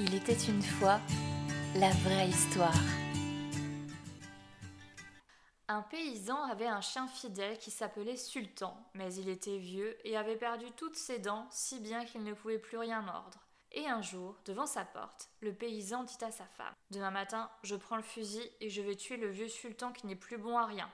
Il était une fois la vraie histoire. Un paysan avait un chien fidèle qui s'appelait Sultan, mais il était vieux et avait perdu toutes ses dents si bien qu'il ne pouvait plus rien mordre. Et un jour, devant sa porte, le paysan dit à sa femme Demain matin, je prends le fusil et je vais tuer le vieux sultan qui n'est plus bon à rien.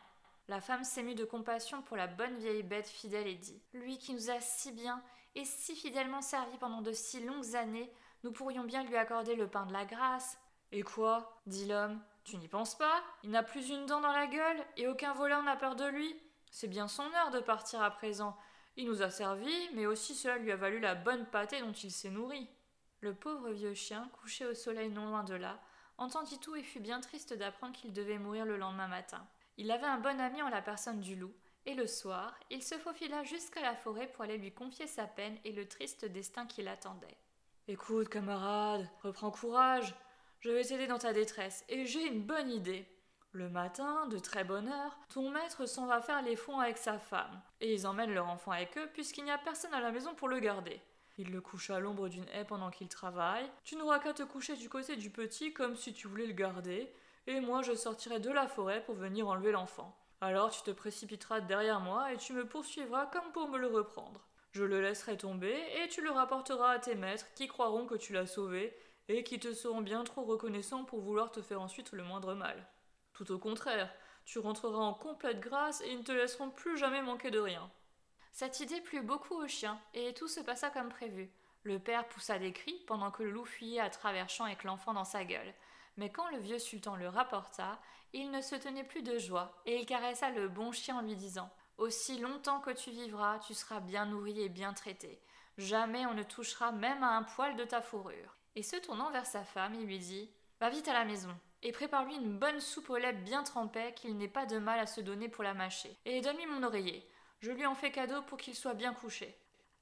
La femme s'émut de compassion pour la bonne vieille bête fidèle et dit Lui qui nous a si bien et si fidèlement servi pendant de si longues années, nous pourrions bien lui accorder le pain de la grâce. Et quoi? dit l'homme. Tu n'y penses pas? Il n'a plus une dent dans la gueule, et aucun voleur n'a peur de lui. C'est bien son heure de partir à présent. Il nous a servi, mais aussi cela lui a valu la bonne pâtée dont il s'est nourri. Le pauvre vieux chien, couché au soleil non loin de là, entendit tout et fut bien triste d'apprendre qu'il devait mourir le lendemain matin. Il avait un bon ami en la personne du loup, et le soir, il se faufila jusqu'à la forêt pour aller lui confier sa peine et le triste destin qui l'attendait. Écoute, camarade, reprends courage. Je vais t'aider dans ta détresse, et j'ai une bonne idée. Le matin, de très bonne heure, ton maître s'en va faire les fonds avec sa femme, et ils emmènent leur enfant avec eux puisqu'il n'y a personne à la maison pour le garder. Il le couche à l'ombre d'une haie pendant qu'il travaille. Tu n'auras qu'à te coucher du côté du petit comme si tu voulais le garder, et moi je sortirai de la forêt pour venir enlever l'enfant. Alors tu te précipiteras derrière moi et tu me poursuivras comme pour me le reprendre. Je le laisserai tomber, et tu le rapporteras à tes maîtres, qui croiront que tu l'as sauvé, et qui te seront bien trop reconnaissants pour vouloir te faire ensuite le moindre mal. Tout au contraire, tu rentreras en complète grâce et ils ne te laisseront plus jamais manquer de rien. Cette idée plut beaucoup au chien, et tout se passa comme prévu. Le père poussa des cris pendant que le loup fuyait à travers champs avec l'enfant dans sa gueule. Mais quand le vieux sultan le rapporta, il ne se tenait plus de joie, et il caressa le bon chien en lui disant aussi longtemps que tu vivras, tu seras bien nourri et bien traité. Jamais on ne touchera même à un poil de ta fourrure. Et se tournant vers sa femme, il lui dit Va vite à la maison, et prépare-lui une bonne soupe au lait bien trempée, qu'il n'ait pas de mal à se donner pour la mâcher. Et donne-lui mon oreiller. Je lui en fais cadeau pour qu'il soit bien couché.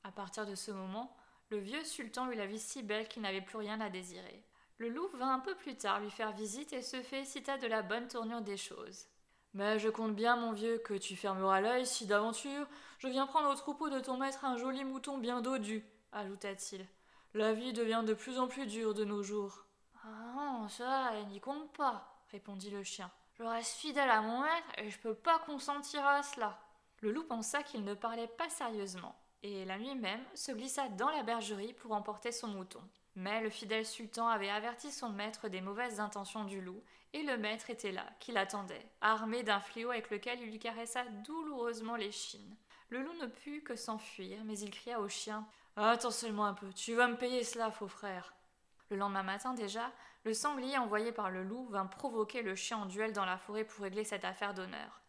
À partir de ce moment, le vieux sultan eut la vie si belle qu'il n'avait plus rien à désirer. Le loup vint un peu plus tard lui faire visite et se félicita de la bonne tournure des choses. Mais je compte bien, mon vieux, que tu fermeras l'œil si d'aventure je viens prendre au troupeau de ton maître un joli mouton bien dodu, ajouta-t-il. La vie devient de plus en plus dure de nos jours. Ah non, ça, elle n'y compte pas, répondit le chien. Je reste fidèle à mon maître et je peux pas consentir à cela. Le loup pensa qu'il ne parlait pas sérieusement, et la nuit même se glissa dans la bergerie pour emporter son mouton. Mais le fidèle sultan avait averti son maître des mauvaises intentions du loup, et le maître était là, qui l'attendait, armé d'un fléau avec lequel il lui caressa douloureusement l'échine. Le loup ne put que s'enfuir, mais il cria au chien Attends seulement un peu, tu vas me payer cela, faux frère. Le lendemain matin déjà, le sanglier envoyé par le loup vint provoquer le chien en duel dans la forêt pour régler cette affaire d'honneur.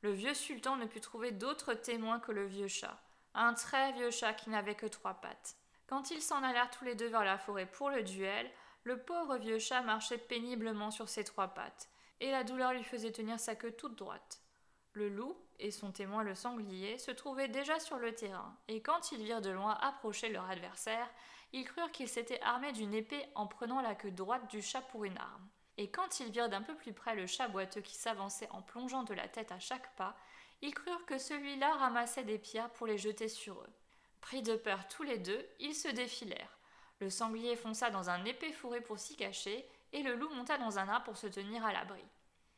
Le vieux sultan ne put trouver d'autre témoin que le vieux chat, un très vieux chat qui n'avait que trois pattes. Quand ils s'en allèrent tous les deux vers la forêt pour le duel, le pauvre vieux chat marchait péniblement sur ses trois pattes, et la douleur lui faisait tenir sa queue toute droite. Le loup et son témoin le sanglier se trouvaient déjà sur le terrain, et quand ils virent de loin approcher leur adversaire, ils crurent qu'il s'était armé d'une épée en prenant la queue droite du chat pour une arme. Et quand ils virent d'un peu plus près le chat boiteux qui s'avançait en plongeant de la tête à chaque pas, ils crurent que celui-là ramassait des pierres pour les jeter sur eux. Pris de peur tous les deux, ils se défilèrent. Le sanglier fonça dans un épais fourré pour s'y cacher, et le loup monta dans un arbre pour se tenir à l'abri.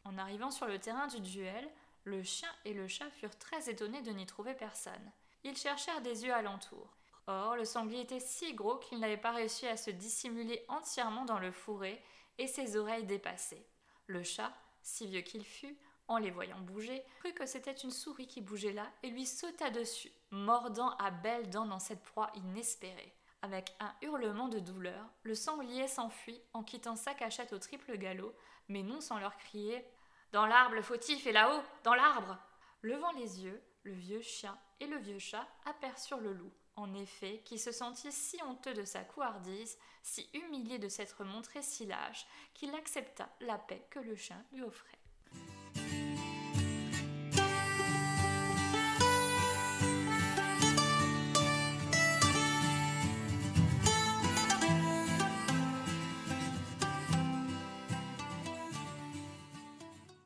En arrivant sur le terrain du duel, le chien et le chat furent très étonnés de n'y trouver personne. Ils cherchèrent des yeux alentour. Or, le sanglier était si gros qu'il n'avait pas réussi à se dissimuler entièrement dans le fourré, et ses oreilles dépassaient. Le chat, si vieux qu'il fût, en les voyant bouger, crut que c'était une souris qui bougeait là et lui sauta dessus, mordant à belles dents dans cette proie inespérée. Avec un hurlement de douleur, le sanglier s'enfuit en quittant sa cachette au triple galop, mais non sans leur crier Dans l'arbre, le fautif est là-haut, dans l'arbre Levant les yeux, le vieux chien et le vieux chat aperçurent le loup, en effet, qui se sentit si honteux de sa couardise, si humilié de s'être montré si lâche, qu'il accepta la paix que le chien lui offrait.